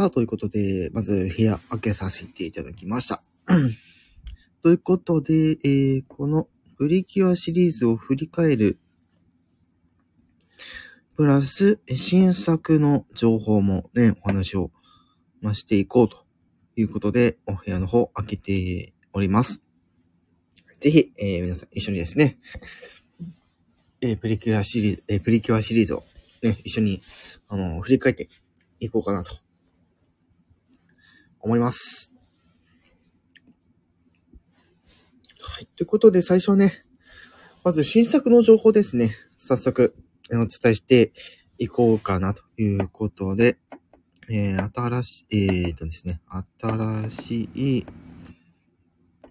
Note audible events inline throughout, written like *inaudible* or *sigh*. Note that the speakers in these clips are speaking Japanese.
さあ、ということで、まず部屋開けさせていただきました。*clears throat* ということで、えー、このプリキュアシリーズを振り返る、プラス新作の情報もね、お話を、まあ、していこうということで、お部屋の方開けております。ぜひ、えー皆さん一緒にですね、えープリキュアシリーズ、えープリキュアシリーズをね、一緒に、あの、振り返っていこうかなと、思います。はい。ということで、最初はね、まず新作の情報ですね。早速、お伝えしていこうかなということで、えー新しい、えーとですね、新しい、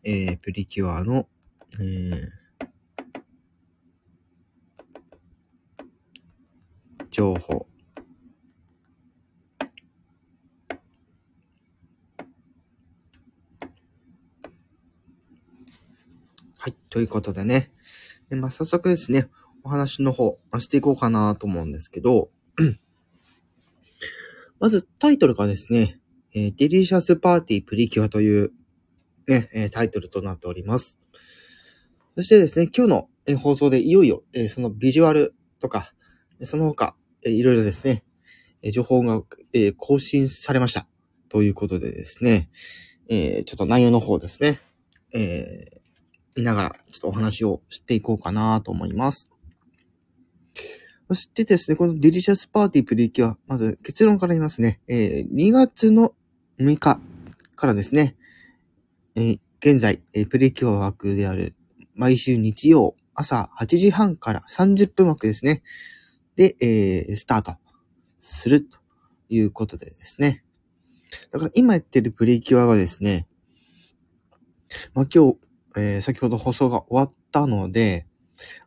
えープリキュアの、えー情報。はい。ということでね。えまあ、早速ですね、お話の方、していこうかなと思うんですけど、*clears throat* まずタイトルがですね、えーデリシャスパーティープリキュアという、ね、えータイトルとなっております。そしてですね、今日の、放送でいよいよ、えそのビジュアルとか、その他、えーいろいろですね、え情報が、え更新されました。ということでですね、えちょっと内容の方ですね、えー見ながら、ちょっとお話をしていこうかなと思います。そしてですね、このデリシャスパーティープリキュア、まず結論から言いますね。えー2月の6日からですね、えー現在、えープリキュア枠である、毎週日曜朝8時半から30分枠ですね。で、えースタートするということでですね。だから今やってるプリキュアがですね、まあ、今日、えー先ほど放送が終わったので、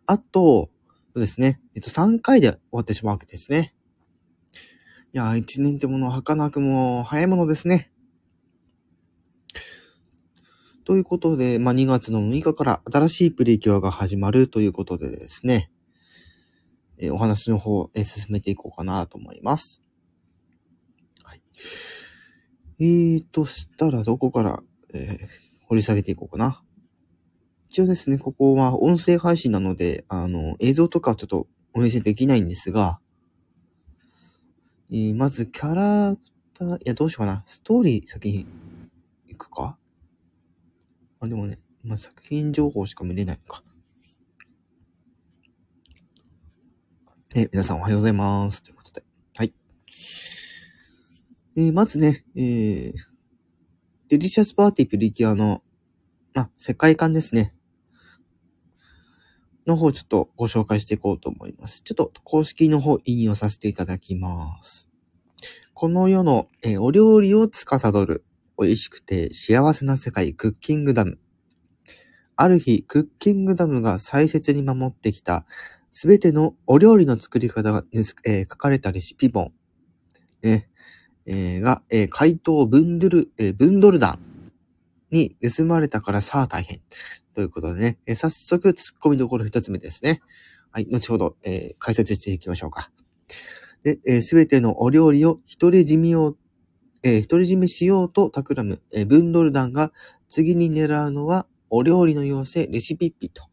あと、そうですね、えっと、3回で終わってしまうわけですね。いやー、1年ってものは儚くも早いものですね。ということで、まあ、2月の6日から新しいプリキュアが始まるということでですね、えーお話の方、えー進めていこうかなと思います。はい。えーとしたらどこから、えー掘り下げていこうかな。一応ですね、ここは音声配信なので、あの、映像とかはちょっとお見せできないんですが、えーまずキャラクター、いや、どうしようかな。ストーリー先に行くか？あ、でもね、まあ、作品情報しか見れないのか。え、皆さんおはようございます。ということで。はい。えーまずね、えー、デリシャスパーティープリキュアの、まあ、世界観ですね。の方ちょっとご紹介していこうと思います。ちょっと公式の方引用させていただきます。この世の、えーお料理を司る美味しくて幸せな世界クッキングダム。ある日、クッキングダムが大切に守ってきたすべてのお料理の作り方が、えー書かれたレシピ本、ねえーが、えー怪盗ブンドル、えーブンドル団に盗まれたからさあ大変。ということでね、えー早速突っ込みどころ一つ目ですね。はい、後ほど、えー解説していきましょうか。で、す、えー、べ、てのお料理を独り占めよう、えー独り占めしようと企む、えーブンドル団が次に狙うのはお料理の妖精レシピッピと。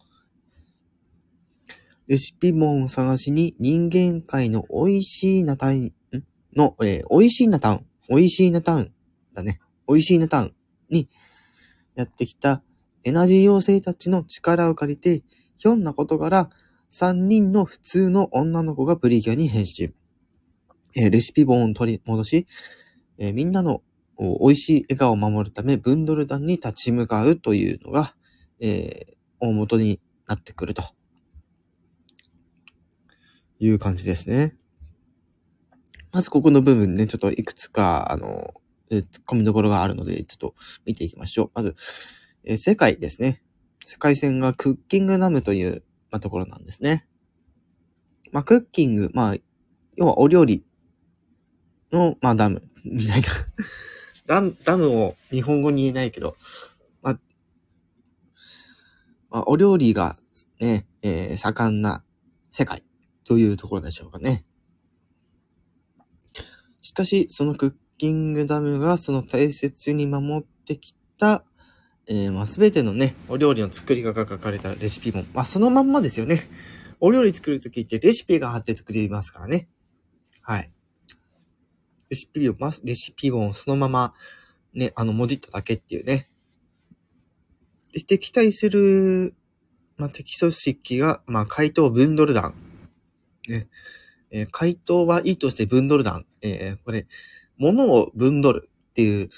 レシピ本を探しに人間界の美味しいなタウン、の、えー美味しいなタウン、美味しいなタウンだね。美味しいなタウンにやってきたエナジー妖精たちの力を借りて、ひょんなことから3人の普通の女の子がプリキュアに変身。えーレシピ本を取り戻し、えーみんなの美味しい笑顔を守るため、ブンドル団に立ち向かうというのが、えー大元になってくると。いう感じですね。まずここの部分ね、ちょっといくつか、あの、えー突っ込みどころがあるので、ちょっと見ていきましょう。まず、えー世界ですね。世界線がクッキングダムという、まあ、ところなんですね。まあ、クッキング、まあ、要はお料理の、まあ、ダム、みたいな。*laughs* ダム、ダムを日本語に言えないけど、まあ、まあ、お料理がね、えー盛んな世界というところでしょうかね。しかし、そのクッキングダムがその大切に守ってきた、えー、まあ、すべてのね、お料理の作り方が書かれたレシピ本。まあ、そのまんまですよね。お料理作るときってレシピが貼って作りますからね。はい。レシピを、まレシピ本をそのまま、ね、あの、文字っただけっていうね。で、敵対する、まあ、敵組織が、まあ、怪盗ブンドル団。ね。えー、怪盗はいいとしてブンドル団。えー、これ、物をブンドルっていう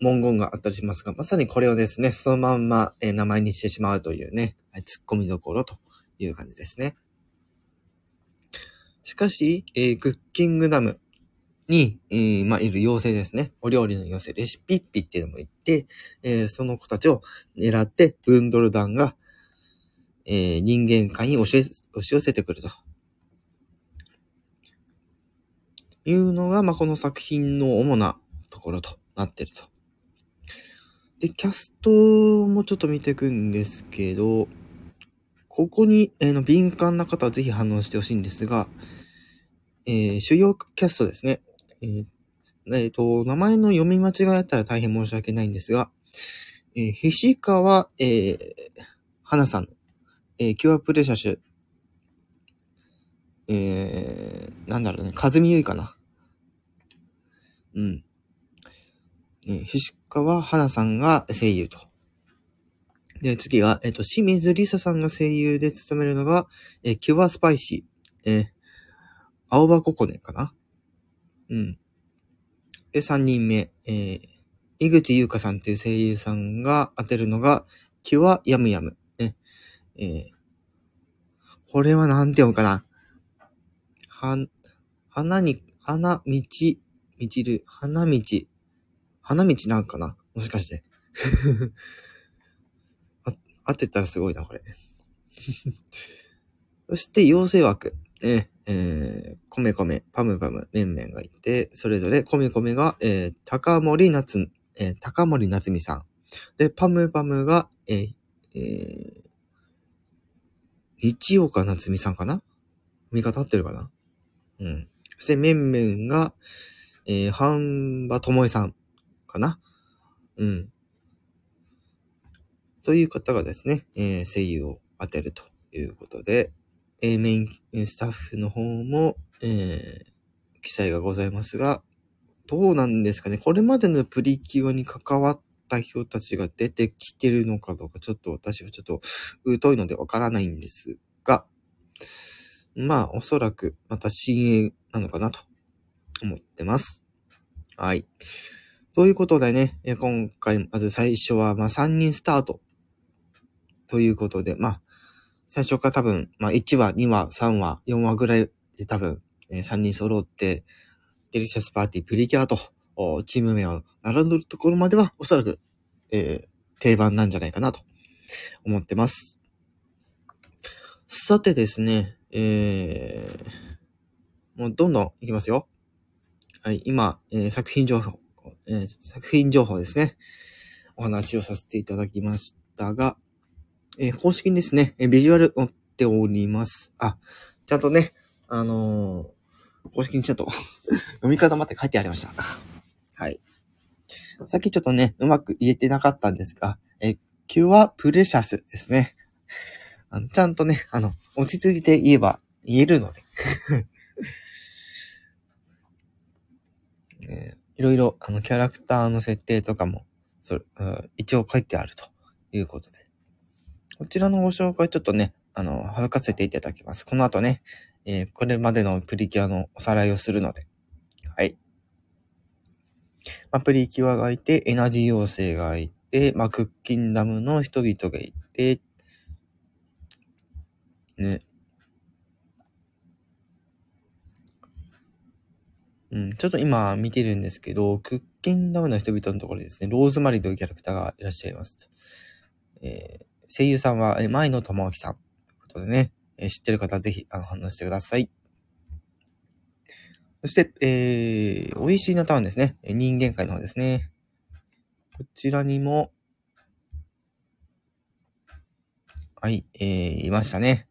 文言があったりしますが、まさにこれをですね、そのまんま、えー、名前にしてしまうというね、突っ込みどころという感じですね。しかし、えー、クッキングダムに、えー、まあ、いる妖精ですね。お料理の妖精、レシピッピっていうのも言って、えー、その子たちを狙って、ブンドル団が、え、人間界に押し押し寄せてくると。いうのが、まあ、この作品の主なところとなってると。で、キャストもちょっと見ていくんですけど、ここに、えー、の敏感な方はぜひ反応してほしいんですが、えー、主要キャストですね。えー、えー、と、名前の読み間違いあったら大変申し訳ないんですが、えー、ひしかわ、えー、はなさん、えー、キュアプレシャシュ、えー、なんだろうね、かずみゆいかな。うん。えー、ひしかわはなさんが声優と。で、次が、えっ、ー、と、清水りささんが声優で務めるのが、えー、キュアスパイシー、えー、青葉ココネかなうん。で、3人目、えー、井口裕香さんっていう声優さんが当てるのが、キュアヤムヤム。ね。えー、これはなんて読むかなは、花に、花道、みちる、花道、花道なんかな？もしかして。*laughs* あ、合ってたらすごいな、これ。*laughs* そして、妖精枠。ええー、コメコメ、パムパム、メンメンがいて、それぞれコメコメが、えー、高森夏、えー、高森夏美さん。で、パムパムが、えー、えー、一岡夏美さんかな？見方合ってるかな？うん。そして、メンメンが、えー、半場智恵さんかなうん。という方がですね、えー、声優を当てるということで、えー、メインスタッフの方も、えー、記載がございますが、どうなんですかねこれまでのプリキュアに関わった人たちが出てきてるのかどうか、ちょっと私はちょっと疎いのでわからないんですが、まあ、おそらくまた新鋭なのかなと思ってます。はい。ということでね、今回、まず最初は、まあ、3人スタート。ということで、まあ、最初から多分、まあ、1話、2話、3話、4話ぐらいで多分、えー、3人揃って、デリシャスパーティープリキュアと、チーム名を並んでるところまでは、おそらく、えー、定番なんじゃないかなと思ってます。さてですね、えー、もうどんどんいきますよ。はい、今、えー、作品情報、えー、作品情報ですね。お話をさせていただきましたが、えー、公式にですね、えビジュアル載っております。あ、ちゃんとね、あのー、公式にちゃんと *laughs* 読み方まで書いてありました。はい。さっきちょっとね、うまく言えてなかったんですが、えキュアプレシャスですね。あの、ちゃんとね、あの、落ち着いて言えば言えるのでえー、*laughs* いろいろ、あの、キャラクターの設定とかも、それ、一応書いてあるということで。こちらのご紹介ちょっとね、あの、省かせていただきます。この後ね、えー、これまでのプリキュアのおさらいをするので。はい。まあ、プリキュアがいて、エナジー妖精がいて、まあ、クッキンダムの人々がいて、ね。うん、ちょっと今見てるんですけど、クッキンダムの人々のところですね、ローズマリーというキャラクターがいらっしゃいます。えー、声優さんは、え前野智明さん。ということでね、えー、知ってる方はぜひ、あの、反応してください。そして、えー、美味しいなタウンですね。人間界の方ですね。こちらにも、はい、えー、いましたね。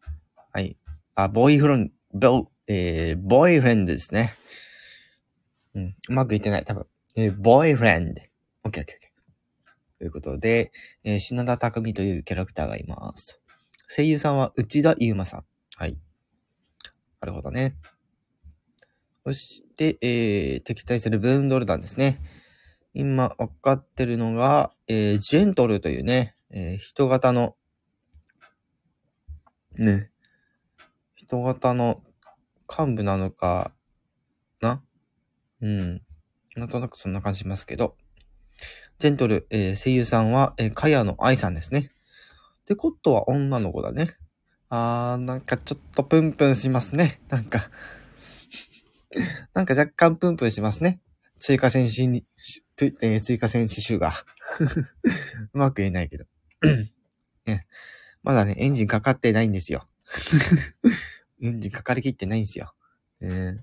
はい。あ、ボーイフレンド、ボ、えー、ボーイフレンドですね。うん。うまくいってない、多分。えー、boyfriend。オッケーオッケー。ということで、えー、品田匠というキャラクターがいます。声優さんは内田祐馬さん。はい。なるほどね。そして、えー、敵対するブーンドル団ですね。今、わかってるのが、えー、ジェントルというね、えー、人型の、ね、人型の幹部なのかな？うん。なんとなくそんな感じしますけど。ジェントル、えー、声優さんは、えー、かやの愛さんですね。ってことは女の子だね。あー、なんかちょっとプンプンしますね。なんか *laughs* なんか若干プンプンしますね。追加戦士に、えー、追加戦士集が。*laughs* うまく言えないけど。*coughs* ね、まだね、エンジンかかってないんですよ。*laughs* エンジンかかりきってないんですよ。えー、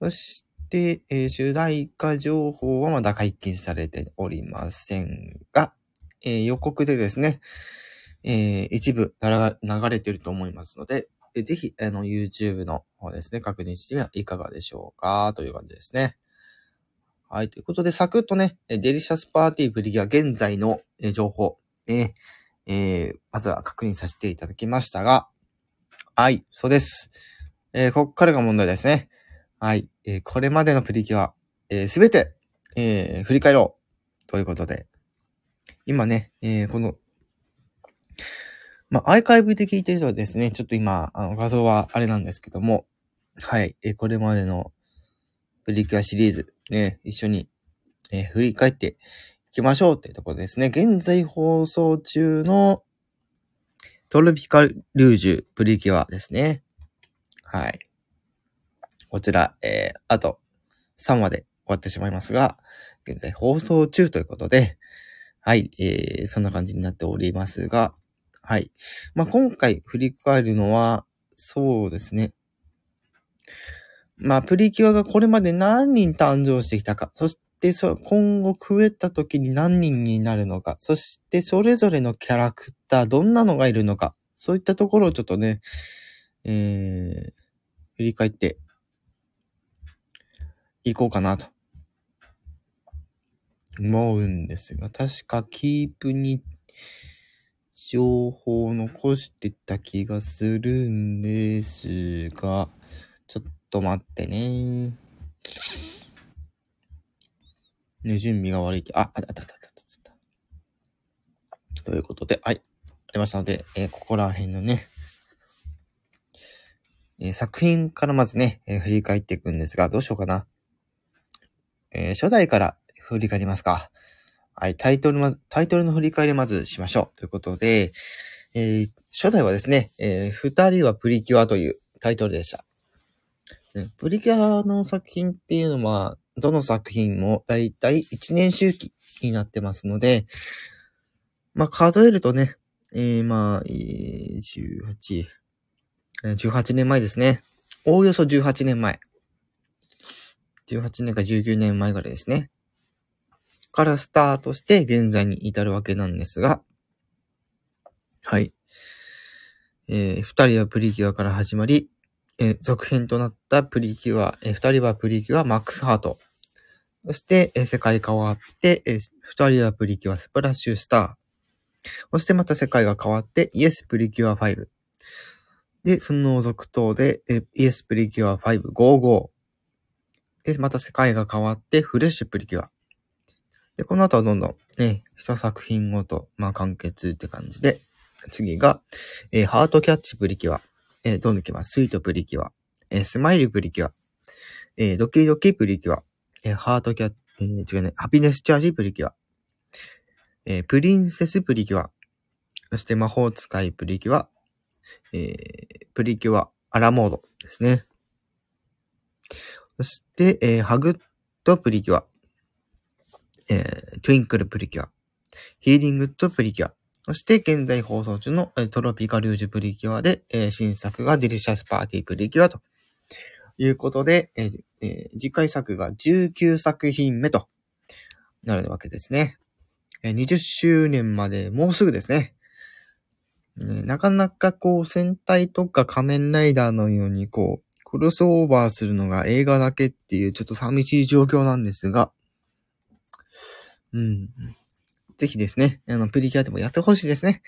そして、えー、主題歌情報はまだ解禁されておりませんが、えー、予告でですね、えー、一部流れてると思いますので、ぜひ、あの、YouTube の方ですね、確認してみはいかがでしょうかという感じですね。はい。ということで、サクッとね、デリシャスパーティープリキュア現在の情報、ね、えー、まずは確認させていただきましたが、はい、そうです。えー、ここからが問題ですね。はい。えー、これまでのプリキュア、えー、すべて、えー、振り返ろう。ということで。今ね、えー、この、まあ、アーカイブで聞いてるとですね、ちょっと今、あの画像はあれなんですけども、はい。えー、これまでのプリキュアシリーズ、ね、一緒に、えー、振り返っていきましょうっていうところですね。現在放送中のトロピカルージュプリキュアですね。はい。こちら、えー、あと3話で終わってしまいますが、現在放送中ということで、はい、えー、そんな感じになっておりますが、はい。まあ、今回振り返るのは、そうですね。まあ、プリキュアがこれまで何人誕生してきたか、そしてそ、今後増えた時に何人になるのか、そしてそれぞれのキャラクター、どんなのがいるのか、そういったところをちょっとね、えー、振り返っていこうかなと思うんですが、確かキープに情報を残してた気がするんですが、ちょっと待ってね。ね、準備が悪いって、あ、あったあったあったあった。ということで、はい。ありましたので、えー、ここら辺のね、えー、作品からまずね、えー、振り返っていくんですが、どうしようかな。え初代から振り返りますか。はい、タイトルま、タイトルの振り返りまずしましょう。ということで、え初代はですね、え二人はプリキュアというタイトルでした。プリキュアの作品っていうのは、どの作品もだいたい1年周期になってますので、まあ、数えるとね、えー、まあ、え、18、18年前ですね。おおよそ18年前。18年か19年前ぐらですね。からスタートして現在に至るわけなんですが、はい。えー、二人はプリキュアから始まり、えー、続編となったプリキュア、えー、二人はプリキュアマックスハート。そして、えー、世界変わって、えー、二人はプリキュアスプラッシュスター。そしてまた世界が変わって、イエスプリキュア5。で、その続投で、えー、イエスプリキュア555。で、また世界が変わって、フレッシュプリキュア。で、この後はどんどんね、一作品ごと、まあ完結って感じで、次が、えー、ハートキャッチプリキュア。えー、どんどんいきます。スイートプリキュア。えー、スマイルプリキュア。え、ドキドキプリキュア。え、ハートキャッ、え、違うね、ハピネスチャージプリキュア。え、プリンセスプリキュア。そして魔法使いプリキュア。え、プリキュアアラモードですね。そして、えー、ハグッドプリキュア。えー、トゥインクルプリキュア。ヒーリングっどプリキュア。そして現在放送中のトロピカルージュプリキュアで、えー、新作がデリシャスパーティープリキュアということで、えーえー、次回作が19作品目となるわけですね。えー、20周年までもうすぐですね。ねなかなかこう戦隊とか仮面ライダーのようにこう、クロスオーバーするのが映画だけっていうちょっと寂しい状況なんですが、うん。ぜひですね、あの、プリキュアでもやってほしいですね。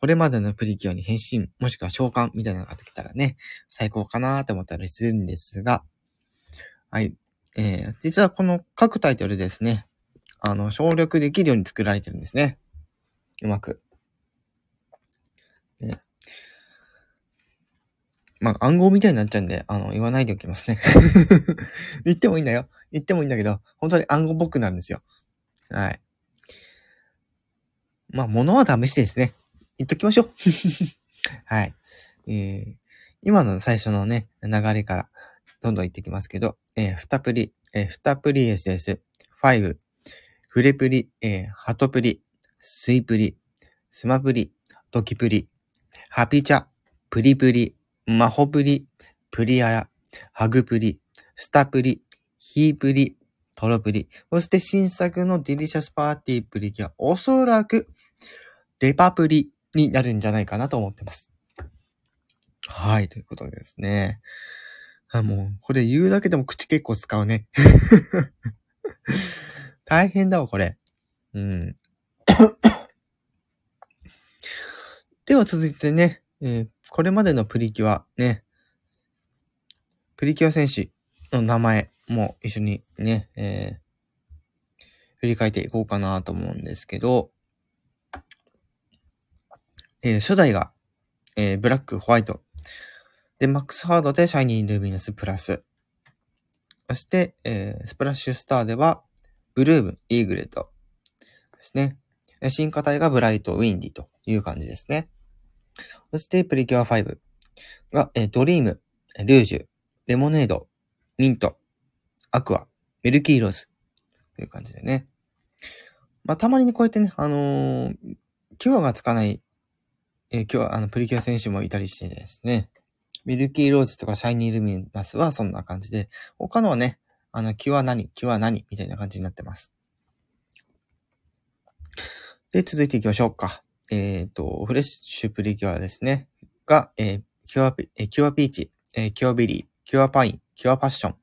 これまでのプリキュアに変身、もしくは召喚みたいなのができたらね、最高かなと思ったりするんですが、はい。えー、実はこの各タイトルですね、あの、省略できるように作られてるんですね。うまく。まあ、暗号みたいになっちゃうんで、あの、言わないでおきますね。*laughs* 言ってもいいんだよ。言ってもいいんだけど、本当に暗号っぽくなるんですよ。はい。まあ、物は試してですね。言っときましょう。*laughs* はい。えー、今の最初のね、流れからどんどん言ってきますけど、えー、ふたプリ、えー、ふたプリ SS、5、フレプリ、えー、ハトプリ、スイプリ、スマプリ、ドキプリ、ハピチャ、プリプリ、マホプリ、プリアラ、ハグプリ、スタプリ、ヒープリ、トロプリ、そして新作のデリシャスパーティープリキはおそらくデパプリになるんじゃないかなと思ってます。はい、ということでですね。あもう、これ言うだけでも口結構使うね。*laughs* 大変だわ、これ。うん。*laughs* では続いてね、えー、これまでのプリキュアね、プリキュア戦士の名前も一緒にね、えー、振り返っていこうかなと思うんですけど、えー、初代が、えー、ブラック、ホワイト。で、マックスハードでシャイニールミナスプラス。そして、えー、スプラッシュスターでは、ブルーム、イーグレットですね。進化体がブライト、ウィンディという感じですね。そして、プリキュア5が、えー、ドリーム、ルージュ、レモネード、ミント、アクア、ミルキーローズという感じでね。まあ、たまにこうやってね、あのー、キュアがつかないえー、今日はあの、プリキュア選手もいたりしてですね、ミルキーローズとかシャイニールミナスはそんな感じで、他のはね、あの、キュア何キュア何みたいな感じになってます。で、続いていきましょうか。えっ、ー、と、フレッシュプリキュアですね。が、えー、キュア、えー、キュアピーチ、えー、キュアベリー、キュアパイン、キュアパッション。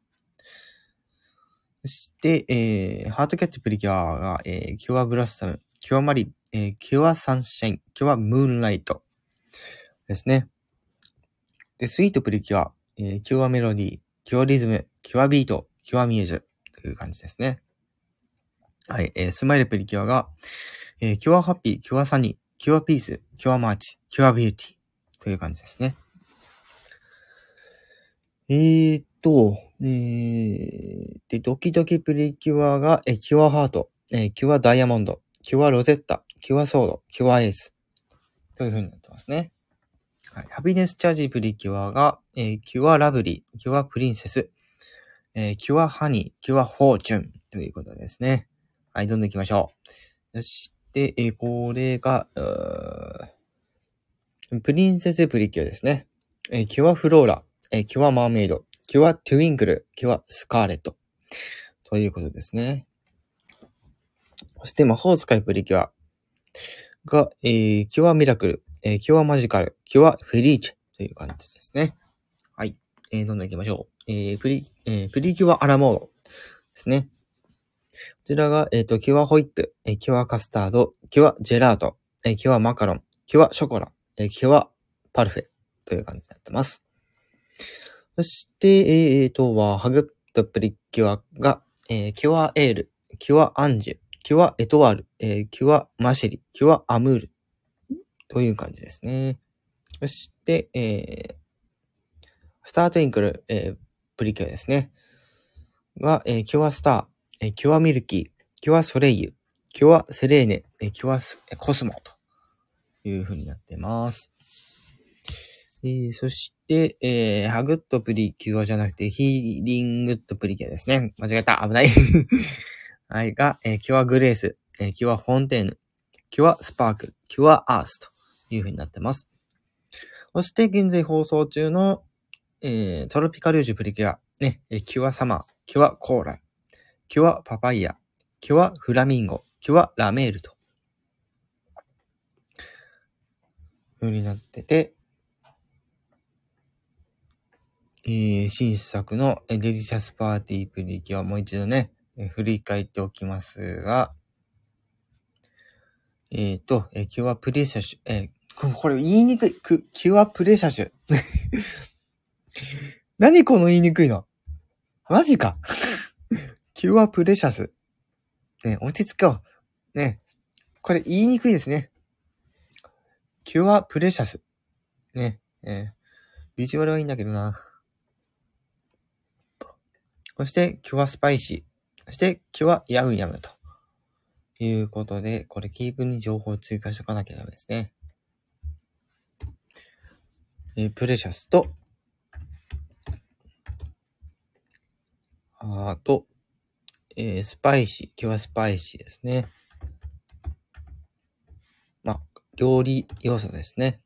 そして、えー、ハートキャッチプリキュアが、えー、キュアブロッサム、キュアマリン、えー、キュアサンシャイン、キュアムーンライト。ですね。で、スイートプリキュア、えー、キュアメロディー、キュアリズム、キュアビート、キュアミューズという感じですね。はい、えー、スマイルプリキュアが、えー、キュアハッピー、キュアサニー、キュアピース、キュアマーチ、キュアビューティーという感じですね。えーっと、えー、で、ドキドキプリキュアが、え、キュアハート、え、キュアダイヤモンド、キュアロゼッタ、キュアソード、キュアエース。という風になってますね。はい。ハピネスチャージプリキュアが、えー、キュアラブリー、キュアプリンセス、えー、キュアハニー、キュアフォーチュンということですね。はい、どんどん行きましょう。そして、えー、これが、プリンセスプリキュアですね。えー、キュアフローラ、えー、キュアマーメイド、キュアトゥインクル、キュアスカーレット。ということですね。そして魔法使いプリキュアが、えー、キュアミラクル、えー、キュアマジカル、キュアフェリーチェという感じですね。はい。えー、どんどん行きましょう。えー、プリ、えー、プリキュアアラモードですね。こちらが、えっ、ー、と、キュアホイップ、えー、キュアカスタード、キュアジェラート、えー、キュアマカロン、キュアショコラ、えー、キュアパルフェという感じになってます。そして、えっ、ー、とは、ハグっとプリキュアが、えー、キュアエール、キュアアンジュ、キュアエトワール、えー、キュアマシェリ、キュアアムールという感じですね。そして、えー、スタートゥインクル、えー、プリキュアですね。は、えー、キュアスター、え、キュアミルキー、キュアソレイユ、キュアセレーネ、え、キュアス、え、コスモという風になってます。えー、そして、えー、ハグっとプリキュアじゃなくて、ヒーリングッドプリキュアですね。間違えた。危ない *laughs* はい、が、えー、キュアグレース、えー、キュアフォンテーヌ、キュアスパーク、キュアアースという風になってます。そして現在放送中の、えー、トロピカルージュプリキュア、ね、えキュアサマー、キュアコーラル、キュアパパイヤ、キュアフラミンゴ、キュアラメールと。風になってて、えー、新作のデリシャスパーティープリキュアもう一度ね、えー、振り返っておきますが、えっ、ー、と、えー、キュアプレシャシュ、えー、これ言いにくい、クキュアプレシャシュ。*laughs* 何この言いにくいの？マジか。キュアプレシャス。ね、落ち着こう。ね。これ言いにくいですね。キュアプレシャス。ね。えー、ビジュアルはいいんだけどな。そして、キュアスパイシー。そして、キュアヤムヤムと。いうことで、これキープに情報を追加しとかなきゃダメですね。えー、プレシャスと、あと、えー、スパイシー。今日はスパイシーですね。まあ、料理要素ですね。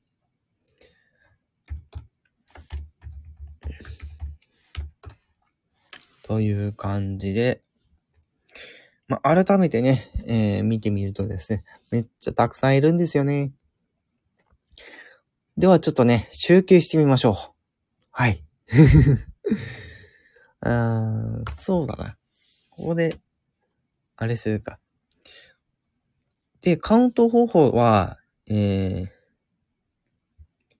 という感じで、まあ、改めてね、えー、見てみるとですね、めっちゃたくさんいるんですよね。ではちょっとね、集計してみましょう。はい。*laughs* あーそうだな。ここで、あれするか。で、カウント方法は、えー、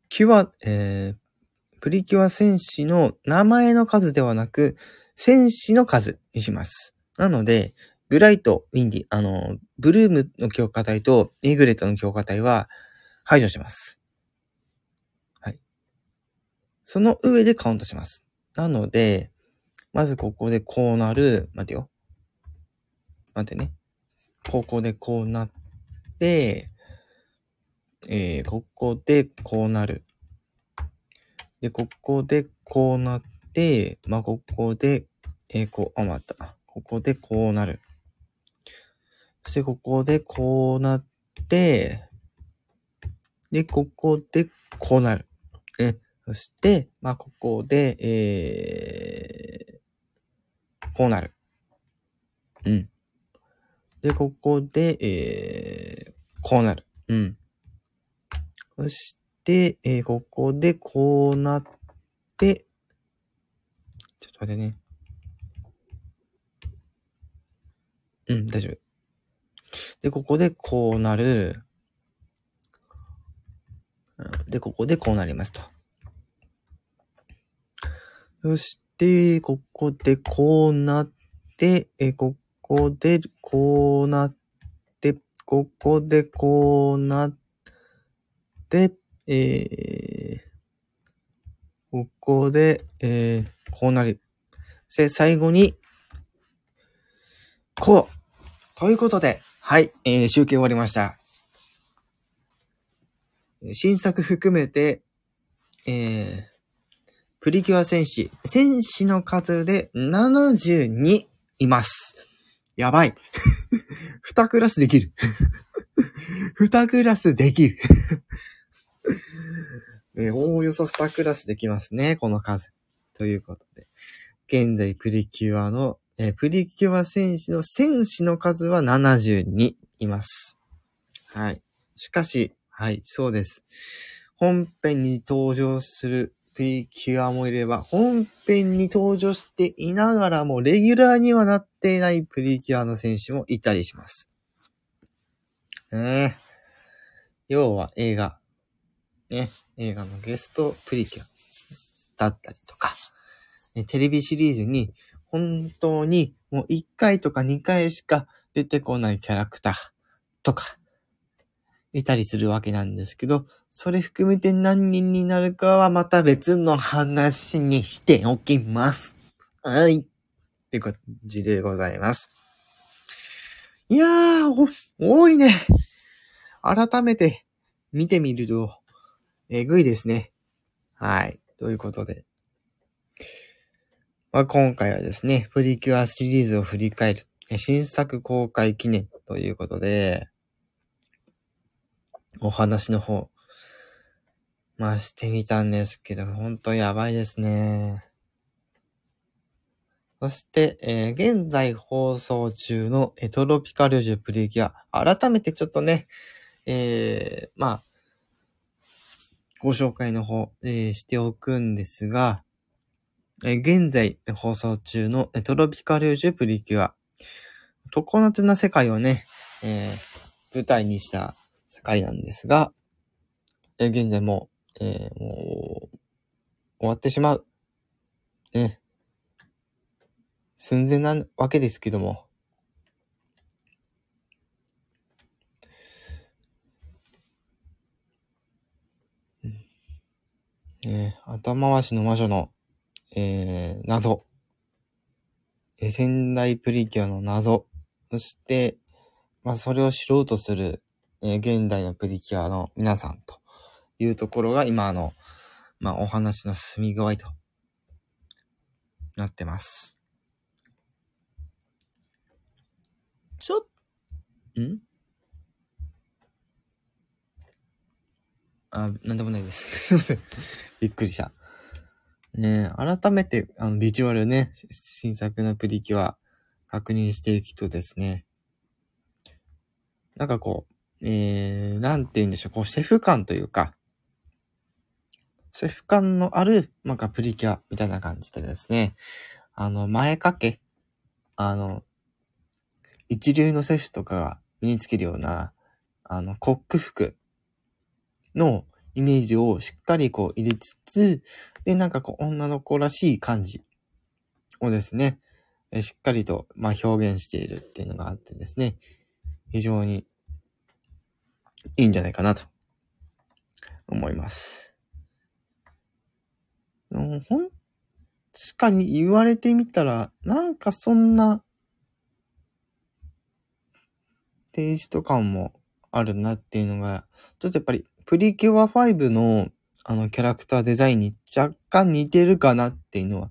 キュア、えー、プリキュア戦士の名前の数ではなく、戦士の数にします。なので、ブライト、ウィンディ、あの、ブルームの強化体とエグレットの強化体は排除します。はい。その上でカウントします。なので、まずここでこうなる。待てよ。待てね。ここでこうなって、えー、ここでこうなる。で、ここでこうなって、まあ、ここで、えー、こう、あ、また。ここでこうなる。そしてここでこうなって、で、ここでこうなる。ね。そして、まあ、ここで、えー、こうなる。うん。で、ここで、えー、こうなる。うん。そして、えー、ここでこうなって、ちょっと待ってね。うん、大丈夫。で、ここでこうなる。で、ここでこうなりますと。そして、ここでこうなって、え、ここでこうなって、ここでこうなって、えー、ここで、えー、こうなり、で、最後に、こうということで、はい、えー、集計終わりました。新作含めて、えー、プリキュア戦士、戦士の数で72います。やばい。*laughs* 2クラスできる。*laughs* 2クラスできる。え *laughs* おおよそ2クラスできますね、この数。ということで。現在、プリキュアの、えプリキュア戦士の戦士の数は72います。はい。しかし、はい、そうです。本編に登場するプリキュアもいれば、本編に登場していながらも、レギュラーにはなっていないプリキュアの選手もいたりします。ね要は映画。ね。映画のゲストプリキュアだったりとか、テレビシリーズに本当にもう1回とか2回しか出てこないキャラクターとか、いたりするわけなんですけど、それ含めて何人になるかはまた別の話にしておきます。はい。って感じでございます。いやー、多いね。改めて見てみると、えぐいですね。はい。ということで。まあ、今回はですね、プリキュアシリーズを振り返る、新作公開記念ということで、お話の方、まあしてみたんですけど、ほんとやばいですね。そして、えー、現在放送中のエトロピカルジュプリギュア、改めてちょっとね、えー、まあ、ご紹介の方、えー、しておくんですが、え現在放送中のトロピカルージュプリキュア。常夏な世界をね、え、舞台にした世界なんですが、え現在も、えー、もう、終わってしまう。ね。寸前なわけですけども。え、頭回しの魔女の、えー、謎。え、仙台プリキュアの謎。そして、まあ、それを知ろうとする、えー、現代のプリキュアの皆さんというところが今の、まあ、お話の進み具合となってます。ちょっ、ん？あ、なんでもないです。すいません。びっくりした。ね改めて、あの、ビジュアルね、新作のプリキュア確認していくとですね、なんかこう、えー、なんて言うんでしょう、こう、シェフ感というか、シェフ感のある、なんかプリキュアみたいな感じでですね、あの、前掛け、あの、一流のシェフとかが身につけるような、あの、コック服のイメージをしっかりこう入れつつ、で、なんかこう女の子らしい感じをですね、しっかりと、まあ、表現しているっていうのがあってですね、非常にいいんじゃないかなと思います。ほん、確かに言われてみたら、なんかそんなテイスト感もあるなっていうのが、ちょっとやっぱりプリキュア5のあのキャラクターデザインに若干似てるかなっていうのは、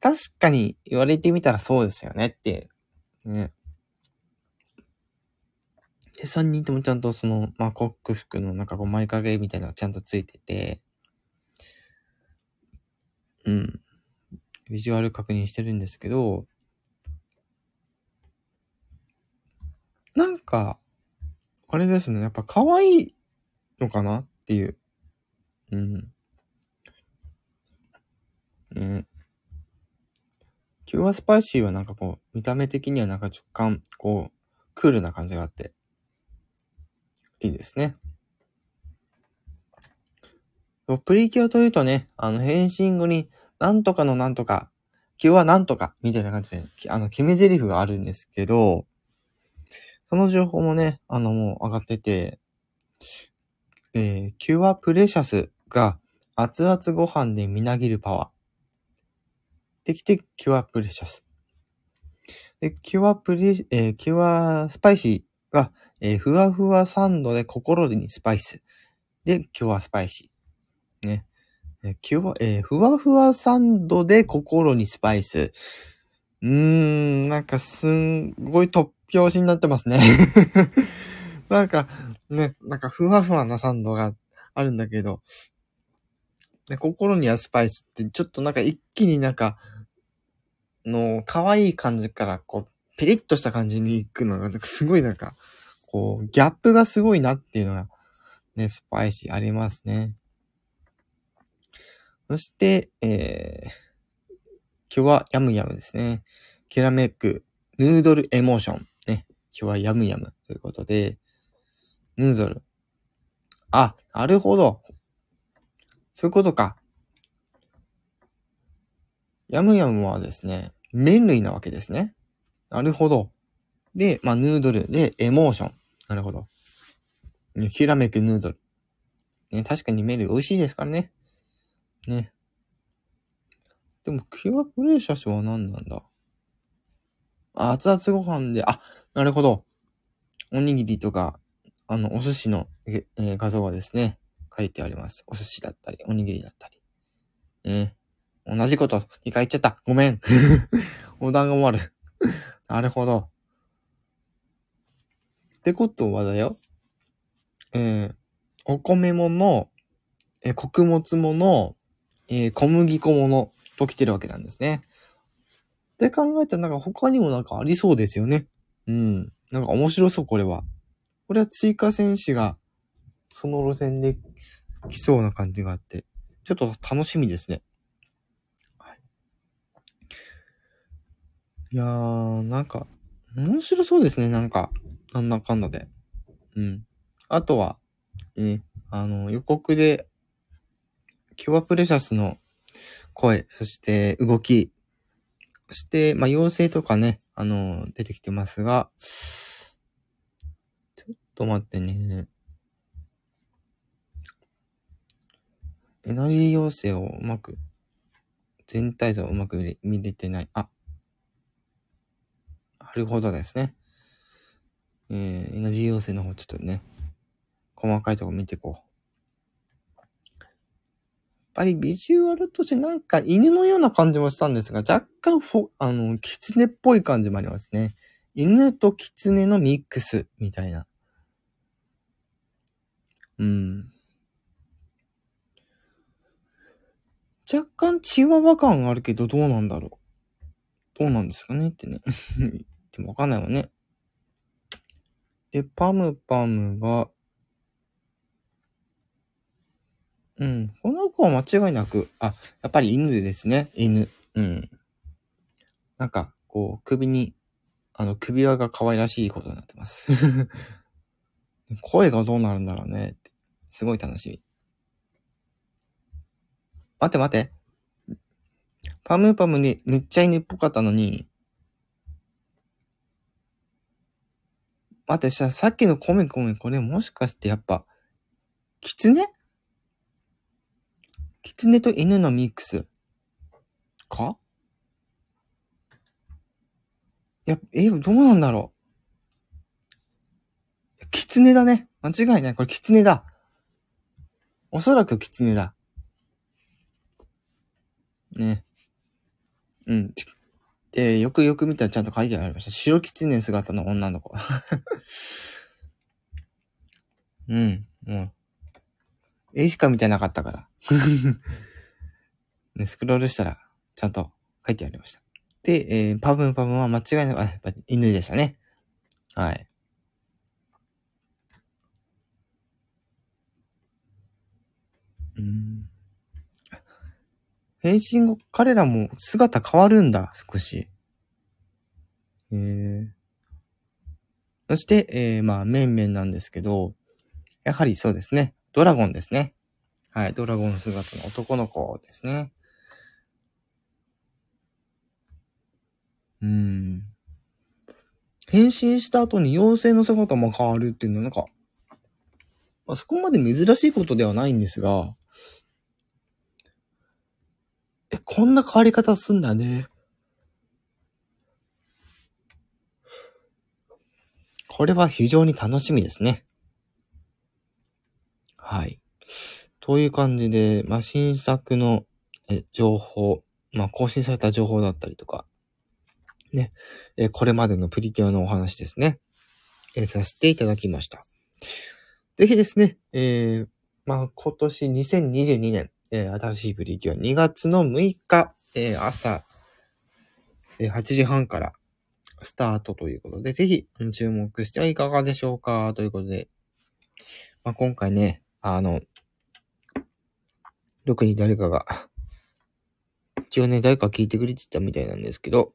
確かに言われてみたらそうですよねって。ね。で、3人ともちゃんとその、まあ、コック服のなんかこう前掛けみたいなのがちゃんとついてて、うん。ビジュアル確認してるんですけど、なんか、あれですね。やっぱ可愛いのかなっていう。うん。ね。キュアスパイシーはなんかこう、見た目的にはなんか直感、こう、クールな感じがあって、いいですね。プリキュアというとね、あの、変身後に、なんとかのなんとか、キュアなんとか、みたいな感じで、あの、決め台詞があるんですけど、その情報もね、あの、もう上がってて、えー、キュアプレシャスが熱々ご飯でみなぎるパワー。できて、キュアプレシャス。で、キュアプレ、えー、キュアスパイシーが、えー、ふわふわサンドで心にスパイス。で、キュアスパイシー。ね。えー、キュア、えー、ふわふわサンドで心にスパイス。うーん、なんかすんごい突拍子になってますね *laughs* なんか、ね、なんかふわふわなサンドがあるんだけど、ね、心にはスパイスってちょっとなんか一気になんか、の、可愛い感じからこう、ピリッとした感じに行くのが、すごいなんか、こう、ギャップがすごいなっていうのが、ね、スパイシーありますね。そして、えー、今日はヤムヤムですね。きらめく、ヌードルエモーション。ね。今日はヤムヤムということで、ヌードル。あ、なるほど。そういうことか。ヤムヤムはですね、麺類なわけですね。なるほど。で、まあ、ヌードルで、エモーション。なるほど。ね、ひらめくヌードル。ね、確かに麺類美味しいですからね。ね。でも、キュアプレシャスは何なんだ？あ、熱々ご飯で、あ、なるほど。おにぎりとか、あの、お寿司の、えー、画像がですね、書いてあります。お寿司だったり、おにぎりだったり。ね。同じこと2回言っちゃった。ごめん。*laughs* お団子もある。*laughs* なるほど。ってことはだよ。えー、お米もの、えー、穀物もの、えー、小麦粉ものと来てるわけなんですね。って考えたらなんか他にもなんかありそうですよね。うん。なんか面白そう、これは。これは追加選手が、その路線で来そうな感じがあって、ちょっと楽しみですね。はい。いやー、なんか、面白そうですね、なんか。なんだかんだで。うん。あとは、え、あの、予告で、キュアプレシャスの声、そして動き、そして、まあ、妖精とかね、あの、出てきてますが、ちょっと待ってね。エナジー要請をうまく、全体像をうまく見れてない。あ、なるほどですね。えー、エナジー要請の方ちょっとね、細かいとこ見ていこう。やっぱりビジュアルとしてなんか犬のような感じもしたんですが、若干フあの、狐っぽい感じもありますね。犬と狐のミックスみたいな。うん。若干チワワ感があるけどどうなんだろう。どうなんですかねってね。*laughs* でもわかんないもんね。で、パムパムが、うん。この子は間違いなく、あ、やっぱり犬ですね。犬。うん。なんか、こう、首に、あの、首輪が可愛らしいことになってます。*laughs* 声がどうなるんだろうねって。すごい楽しみ。待て待て。パムパムにめっちゃ犬っぽかったのに、待ってさ、さっきのコメコメこれもしかしてやっぱ、キツネキツネと犬のミックスか？いや、え、どうなんだろう。キツネだね。間違いない。これキツネだ。おそらくキツネだ。ね。うん。で、よくよく見たらちゃんと書いてありました。白狐姿の女の子。*laughs* うん、もう。絵しか見てなかったから。*laughs* ね、スクロールしたら、ちゃんと書いてありました。で、えー、パブンパブンは間違いなく、あ、やっぱ犬でしたね。はい。うん。変身後、彼らも姿変わるんだ、少し。えー、そして、えー、まあ、メンメンなんですけど、やはりそうですね。ドラゴンですね。はい、ドラゴンの姿の男の子ですね。うん。変身した後に妖精の姿も変わるっていうのはなんか、まあ、そこまで珍しいことではないんですが、え、こんな変わり方すんだね。これは非常に楽しみですね。はい。という感じで、まあ、新作のえ情報、まあ、更新された情報だったりとか、ね、えこれまでのプリキュアのお話ですね、えさせていただきました。ぜひですね、えー、まあ、今年2022年、えー、新しいプリキュア2月の6日、えー、朝、えー、8時半からスタートということで、ぜひ注目してはいかがでしょうか？ということで、まあ、今回ね、あの、特に誰かが、一応ね、誰か聞いてくれてたみたいなんですけど、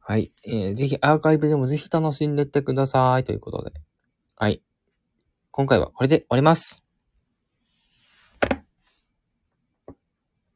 はい。えー、ぜひアーカイブでもぜひ楽しんでってくださいということで。はい。今回はこれで終わります。